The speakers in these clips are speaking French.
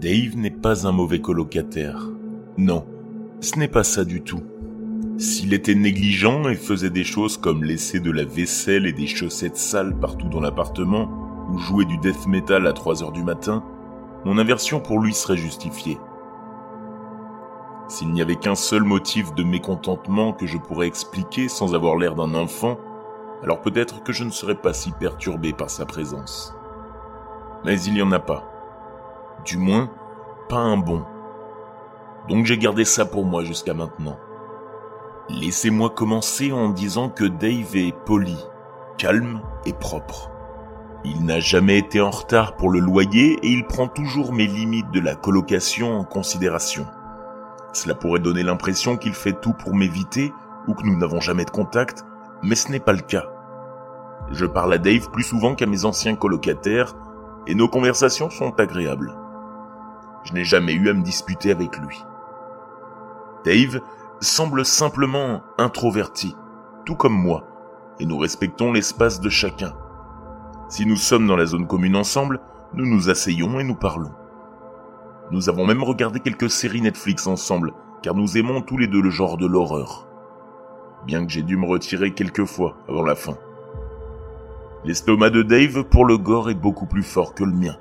Dave n'est pas un mauvais colocataire. Non, ce n'est pas ça du tout. S'il était négligent et faisait des choses comme laisser de la vaisselle et des chaussettes sales partout dans l'appartement, ou jouer du death metal à 3 heures du matin, mon aversion pour lui serait justifiée. S'il n'y avait qu'un seul motif de mécontentement que je pourrais expliquer sans avoir l'air d'un enfant, alors peut-être que je ne serais pas si perturbé par sa présence. Mais il n'y en a pas. Du moins, pas un bon. Donc j'ai gardé ça pour moi jusqu'à maintenant. Laissez-moi commencer en disant que Dave est poli, calme et propre. Il n'a jamais été en retard pour le loyer et il prend toujours mes limites de la colocation en considération. Cela pourrait donner l'impression qu'il fait tout pour m'éviter ou que nous n'avons jamais de contact, mais ce n'est pas le cas. Je parle à Dave plus souvent qu'à mes anciens colocataires et nos conversations sont agréables. Je n'ai jamais eu à me disputer avec lui. Dave semble simplement introverti, tout comme moi, et nous respectons l'espace de chacun. Si nous sommes dans la zone commune ensemble, nous nous asseyons et nous parlons. Nous avons même regardé quelques séries Netflix ensemble, car nous aimons tous les deux le genre de l'horreur. Bien que j'ai dû me retirer quelques fois avant la fin. L'estomac de Dave pour le gore est beaucoup plus fort que le mien.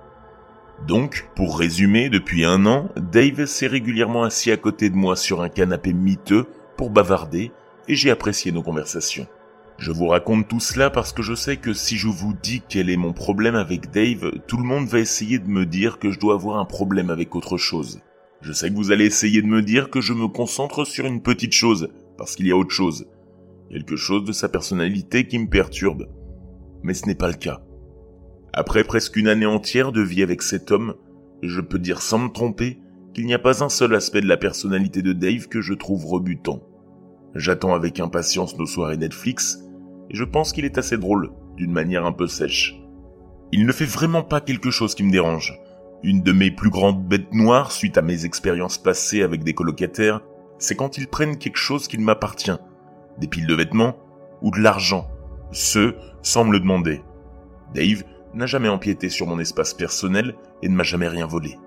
Donc, pour résumer, depuis un an, Dave s'est régulièrement assis à côté de moi sur un canapé miteux pour bavarder, et j'ai apprécié nos conversations. Je vous raconte tout cela parce que je sais que si je vous dis quel est mon problème avec Dave, tout le monde va essayer de me dire que je dois avoir un problème avec autre chose. Je sais que vous allez essayer de me dire que je me concentre sur une petite chose, parce qu'il y a autre chose. Quelque chose de sa personnalité qui me perturbe. Mais ce n'est pas le cas. Après presque une année entière de vie avec cet homme, je peux dire sans me tromper qu'il n'y a pas un seul aspect de la personnalité de Dave que je trouve rebutant. J'attends avec impatience nos soirées Netflix, et je pense qu'il est assez drôle, d'une manière un peu sèche. Il ne fait vraiment pas quelque chose qui me dérange. Une de mes plus grandes bêtes noires, suite à mes expériences passées avec des colocataires, c'est quand ils prennent quelque chose qui m'appartient. Des piles de vêtements ou de l'argent. Ce, sans me le demander. Dave n'a jamais empiété sur mon espace personnel et ne m'a jamais rien volé.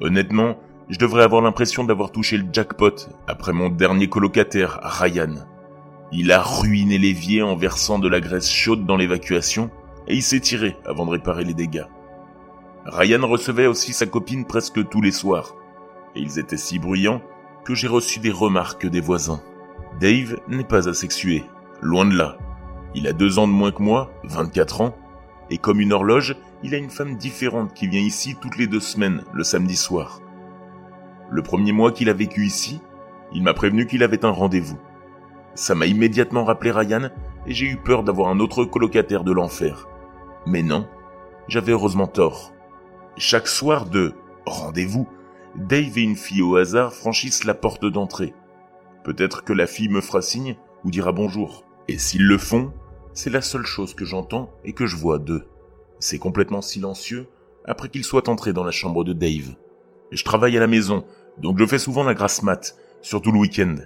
Honnêtement, je devrais avoir l'impression d'avoir touché le jackpot après mon dernier colocataire, Ryan. Il a ruiné l'évier en versant de la graisse chaude dans l'évacuation et il s'est tiré avant de réparer les dégâts. Ryan recevait aussi sa copine presque tous les soirs et ils étaient si bruyants que j'ai reçu des remarques des voisins. Dave n'est pas asexué, loin de là. Il a deux ans de moins que moi, 24 ans, et comme une horloge, il a une femme différente qui vient ici toutes les deux semaines, le samedi soir. Le premier mois qu'il a vécu ici, il m'a prévenu qu'il avait un rendez-vous. Ça m'a immédiatement rappelé Ryan et j'ai eu peur d'avoir un autre colocataire de l'enfer. Mais non, j'avais heureusement tort. Chaque soir de rendez-vous, Dave et une fille au hasard franchissent la porte d'entrée. Peut-être que la fille me fera signe ou dira bonjour. Et s'ils le font, c'est la seule chose que j'entends et que je vois d'eux. C'est complètement silencieux après qu'ils soient entrés dans la chambre de Dave. Je travaille à la maison, donc je fais souvent la grasse mat, surtout le week-end.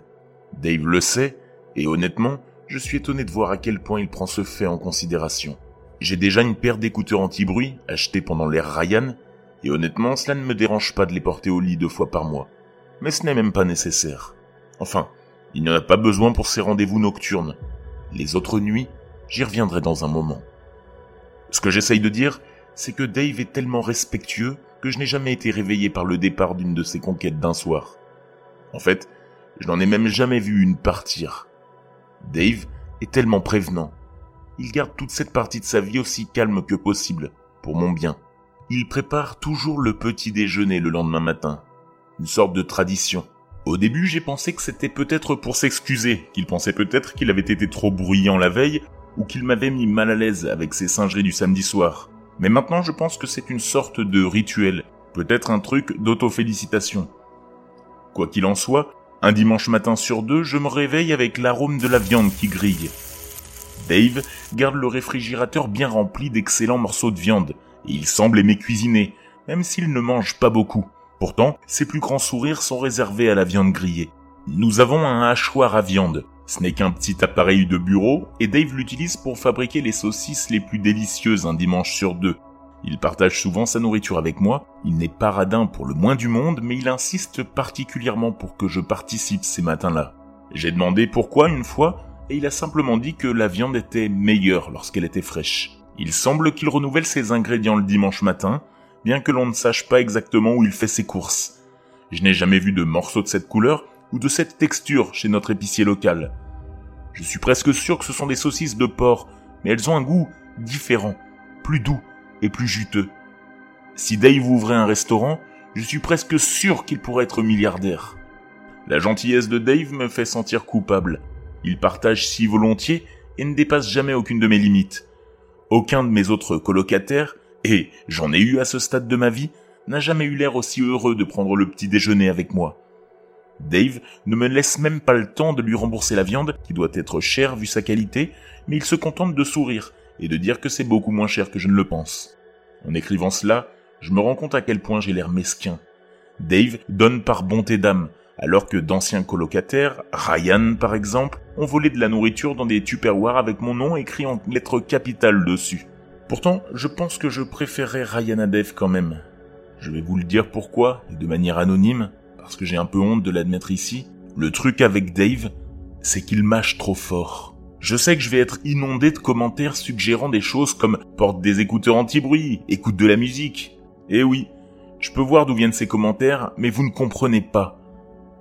Dave le sait et honnêtement, je suis étonné de voir à quel point il prend ce fait en considération. J'ai déjà une paire d'écouteurs anti-bruit achetés pendant l'ère Ryan, et honnêtement, cela ne me dérange pas de les porter au lit deux fois par mois. Mais ce n'est même pas nécessaire. Enfin, il n'y en a pas besoin pour ces rendez-vous nocturnes. Les autres nuits, j'y reviendrai dans un moment. Ce que j'essaye de dire, c'est que Dave est tellement respectueux que je n'ai jamais été réveillé par le départ d'une de ses conquêtes d'un soir. En fait, je n'en ai même jamais vu une partir. Dave est tellement prévenant. Il garde toute cette partie de sa vie aussi calme que possible, pour mon bien. Il prépare toujours le petit déjeuner le lendemain matin. Une sorte de tradition. Au début, j'ai pensé que c'était peut-être pour s'excuser, qu'il pensait peut-être qu'il avait été trop bruyant la veille, ou qu'il m'avait mis mal à l'aise avec ses singeries du samedi soir. Mais maintenant, je pense que c'est une sorte de rituel, peut-être un truc d'autofélicitation. Quoi qu'il en soit, un dimanche matin sur deux, je me réveille avec l'arôme de la viande qui grille. Dave garde le réfrigérateur bien rempli d'excellents morceaux de viande, et il semble aimer cuisiner, même s'il ne mange pas beaucoup. Pourtant, ses plus grands sourires sont réservés à la viande grillée. Nous avons un hachoir à viande. Ce n'est qu'un petit appareil de bureau, et Dave l'utilise pour fabriquer les saucisses les plus délicieuses un dimanche sur deux. Il partage souvent sa nourriture avec moi, il n'est pas radin pour le moins du monde, mais il insiste particulièrement pour que je participe ces matins-là. J'ai demandé pourquoi une fois, et il a simplement dit que la viande était meilleure lorsqu'elle était fraîche. Il semble qu'il renouvelle ses ingrédients le dimanche matin, bien que l'on ne sache pas exactement où il fait ses courses. Je n'ai jamais vu de morceaux de cette couleur ou de cette texture chez notre épicier local. Je suis presque sûr que ce sont des saucisses de porc, mais elles ont un goût différent, plus doux et plus juteux. Si Dave ouvrait un restaurant, je suis presque sûr qu'il pourrait être milliardaire. La gentillesse de Dave me fait sentir coupable. Il partage si volontiers et ne dépasse jamais aucune de mes limites. Aucun de mes autres colocataires, et j'en ai eu à ce stade de ma vie, n'a jamais eu l'air aussi heureux de prendre le petit déjeuner avec moi. Dave ne me laisse même pas le temps de lui rembourser la viande, qui doit être chère vu sa qualité, mais il se contente de sourire et de dire que c'est beaucoup moins cher que je ne le pense. En écrivant cela, je me rends compte à quel point j'ai l'air mesquin. Dave donne par bonté d'âme, alors que d'anciens colocataires, Ryan par exemple, ont volé de la nourriture dans des tupperwares avec mon nom écrit en lettres capitales dessus. Pourtant, je pense que je préférerais Ryan à Dave quand même. Je vais vous le dire pourquoi, et de manière anonyme, parce que j'ai un peu honte de l'admettre ici. Le truc avec Dave, c'est qu'il mâche trop fort. Je sais que je vais être inondé de commentaires suggérant des choses comme porte des écouteurs anti-bruit, écoute de la musique. Eh oui, je peux voir d'où viennent ces commentaires, mais vous ne comprenez pas.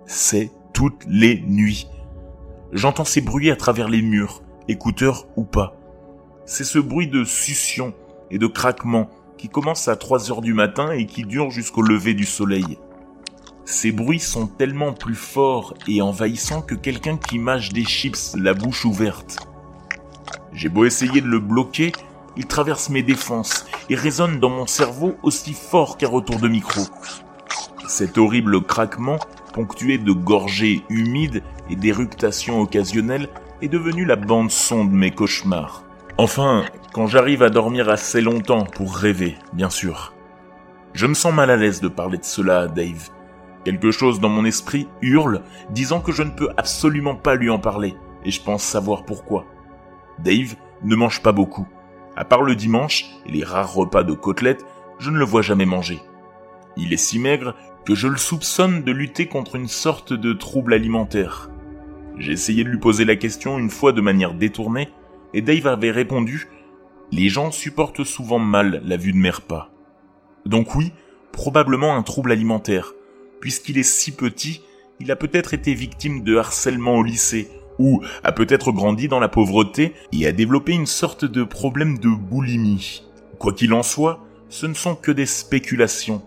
C'est toutes les nuits. J'entends ces bruits à travers les murs, écouteurs ou pas. C'est ce bruit de succion et de craquement qui commence à 3 heures du matin et qui dure jusqu'au lever du soleil. Ces bruits sont tellement plus forts et envahissants que quelqu'un qui mâche des chips la bouche ouverte. J'ai beau essayer de le bloquer, il traverse mes défenses et résonne dans mon cerveau aussi fort qu'un retour de micro. Cet horrible craquement, ponctué de gorgées humides et d'éructations occasionnelles, est devenu la bande son de mes cauchemars. Enfin, quand j'arrive à dormir assez longtemps pour rêver, bien sûr. Je me sens mal à l'aise de parler de cela à Dave. Quelque chose dans mon esprit hurle, disant que je ne peux absolument pas lui en parler, et je pense savoir pourquoi. Dave ne mange pas beaucoup. À part le dimanche et les rares repas de côtelettes, je ne le vois jamais manger. Il est si maigre que je le soupçonne de lutter contre une sorte de trouble alimentaire. J'ai essayé de lui poser la question une fois de manière détournée, et Dave avait répondu Les gens supportent souvent mal la vue de mes repas. Donc oui, probablement un trouble alimentaire, puisqu'il est si petit, il a peut-être été victime de harcèlement au lycée, ou a peut-être grandi dans la pauvreté et a développé une sorte de problème de boulimie. Quoi qu'il en soit, ce ne sont que des spéculations.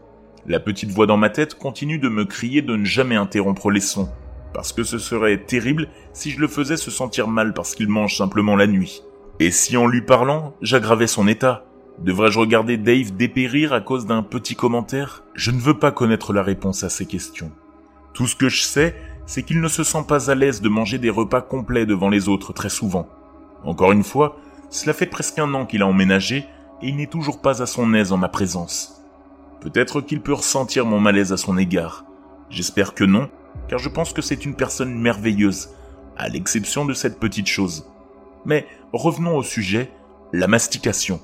La petite voix dans ma tête continue de me crier de ne jamais interrompre les sons, parce que ce serait terrible si je le faisais se sentir mal parce qu'il mange simplement la nuit. Et si en lui parlant, j'aggravais son état Devrais-je regarder Dave dépérir à cause d'un petit commentaire? Je ne veux pas connaître la réponse à ces questions. Tout ce que je sais, c'est qu'il ne se sent pas à l'aise de manger des repas complets devant les autres très souvent. Encore une fois, cela fait presque un an qu'il a emménagé et il n'est toujours pas à son aise en ma présence. Peut-être qu'il peut ressentir mon malaise à son égard. J'espère que non, car je pense que c'est une personne merveilleuse, à l'exception de cette petite chose. Mais revenons au sujet, la mastication.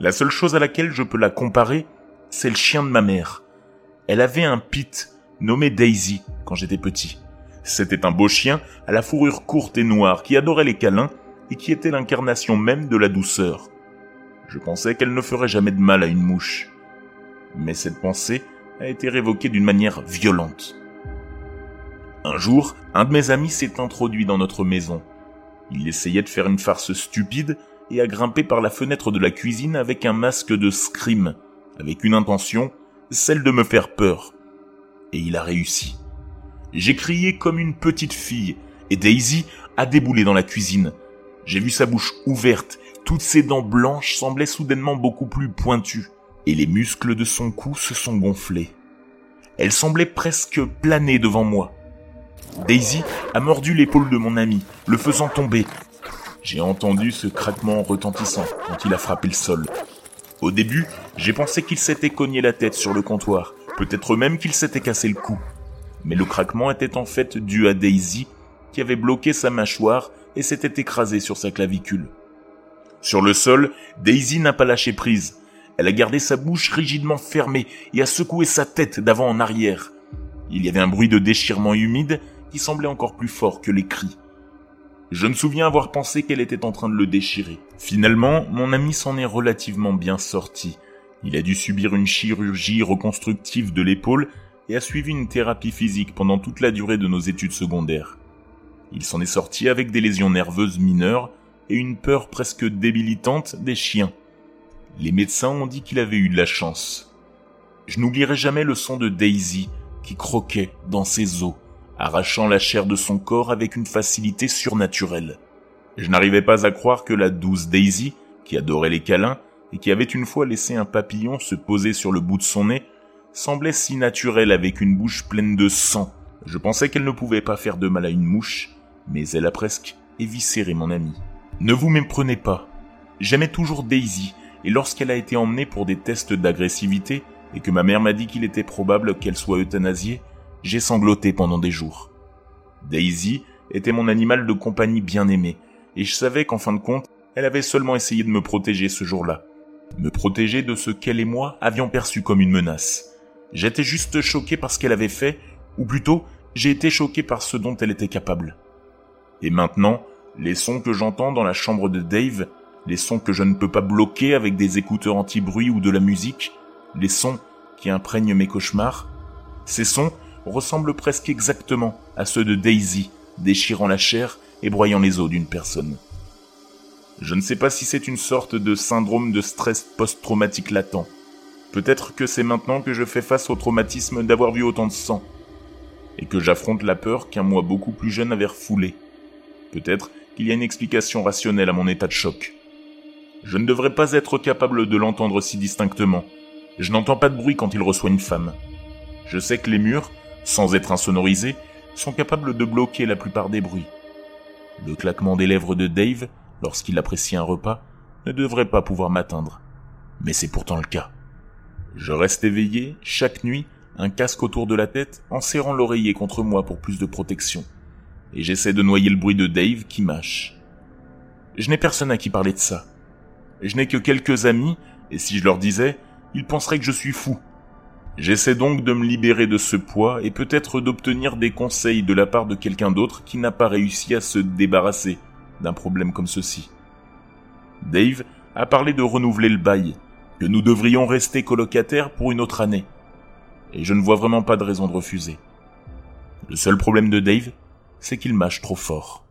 La seule chose à laquelle je peux la comparer, c'est le chien de ma mère. Elle avait un pit nommé Daisy quand j'étais petit. C'était un beau chien à la fourrure courte et noire qui adorait les câlins et qui était l'incarnation même de la douceur. Je pensais qu'elle ne ferait jamais de mal à une mouche. Mais cette pensée a été révoquée d'une manière violente. Un jour, un de mes amis s'est introduit dans notre maison. Il essayait de faire une farce stupide et a grimpé par la fenêtre de la cuisine avec un masque de scream, avec une intention, celle de me faire peur. Et il a réussi. J'ai crié comme une petite fille, et Daisy a déboulé dans la cuisine. J'ai vu sa bouche ouverte, toutes ses dents blanches semblaient soudainement beaucoup plus pointues, et les muscles de son cou se sont gonflés. Elle semblait presque planer devant moi. Daisy a mordu l'épaule de mon ami, le faisant tomber, j'ai entendu ce craquement retentissant quand il a frappé le sol. Au début, j'ai pensé qu'il s'était cogné la tête sur le comptoir, peut-être même qu'il s'était cassé le cou. Mais le craquement était en fait dû à Daisy, qui avait bloqué sa mâchoire et s'était écrasée sur sa clavicule. Sur le sol, Daisy n'a pas lâché prise. Elle a gardé sa bouche rigidement fermée et a secoué sa tête d'avant en arrière. Il y avait un bruit de déchirement humide qui semblait encore plus fort que les cris. Je me souviens avoir pensé qu'elle était en train de le déchirer. Finalement, mon ami s'en est relativement bien sorti. Il a dû subir une chirurgie reconstructive de l'épaule et a suivi une thérapie physique pendant toute la durée de nos études secondaires. Il s'en est sorti avec des lésions nerveuses mineures et une peur presque débilitante des chiens. Les médecins ont dit qu'il avait eu de la chance. Je n'oublierai jamais le son de Daisy qui croquait dans ses os, arrachant la chair de son corps avec une facilité surnaturelle. Je n'arrivais pas à croire que la douce Daisy, qui adorait les câlins et qui avait une fois laissé un papillon se poser sur le bout de son nez, semblait si naturelle avec une bouche pleine de sang. Je pensais qu'elle ne pouvait pas faire de mal à une mouche, mais elle a presque éviscéré mon ami. Ne vous méprenez pas. J'aimais toujours Daisy, et lorsqu'elle a été emmenée pour des tests d'agressivité, et que ma mère m'a dit qu'il était probable qu'elle soit euthanasiée, j'ai sangloté pendant des jours. Daisy était mon animal de compagnie bien aimé, et je savais qu'en fin de compte, elle avait seulement essayé de me protéger ce jour-là. Me protéger de ce qu'elle et moi avions perçu comme une menace. J'étais juste choqué par ce qu'elle avait fait, ou plutôt, j'ai été choqué par ce dont elle était capable. Et maintenant, les sons que j'entends dans la chambre de Dave, les sons que je ne peux pas bloquer avec des écouteurs anti-bruit ou de la musique, les sons qui imprègnent mes cauchemars, ces sons ressemblent presque exactement à ceux de Daisy, déchirant la chair et broyant les os d'une personne. Je ne sais pas si c'est une sorte de syndrome de stress post-traumatique latent. Peut-être que c'est maintenant que je fais face au traumatisme d'avoir vu autant de sang, et que j'affronte la peur qu'un moi beaucoup plus jeune avait refoulé. Peut-être qu'il y a une explication rationnelle à mon état de choc. Je ne devrais pas être capable de l'entendre si distinctement. Je n'entends pas de bruit quand il reçoit une femme. Je sais que les murs, sans être insonorisés, sont capables de bloquer la plupart des bruits. Le claquement des lèvres de Dave, lorsqu'il apprécie un repas, ne devrait pas pouvoir m'atteindre. Mais c'est pourtant le cas. Je reste éveillé, chaque nuit, un casque autour de la tête, en serrant l'oreiller contre moi pour plus de protection et j'essaie de noyer le bruit de Dave qui mâche. Je n'ai personne à qui parler de ça. Je n'ai que quelques amis, et si je leur disais, ils penseraient que je suis fou. J'essaie donc de me libérer de ce poids et peut-être d'obtenir des conseils de la part de quelqu'un d'autre qui n'a pas réussi à se débarrasser d'un problème comme ceci. Dave a parlé de renouveler le bail, que nous devrions rester colocataires pour une autre année. Et je ne vois vraiment pas de raison de refuser. Le seul problème de Dave, c'est qu'il mâche trop fort.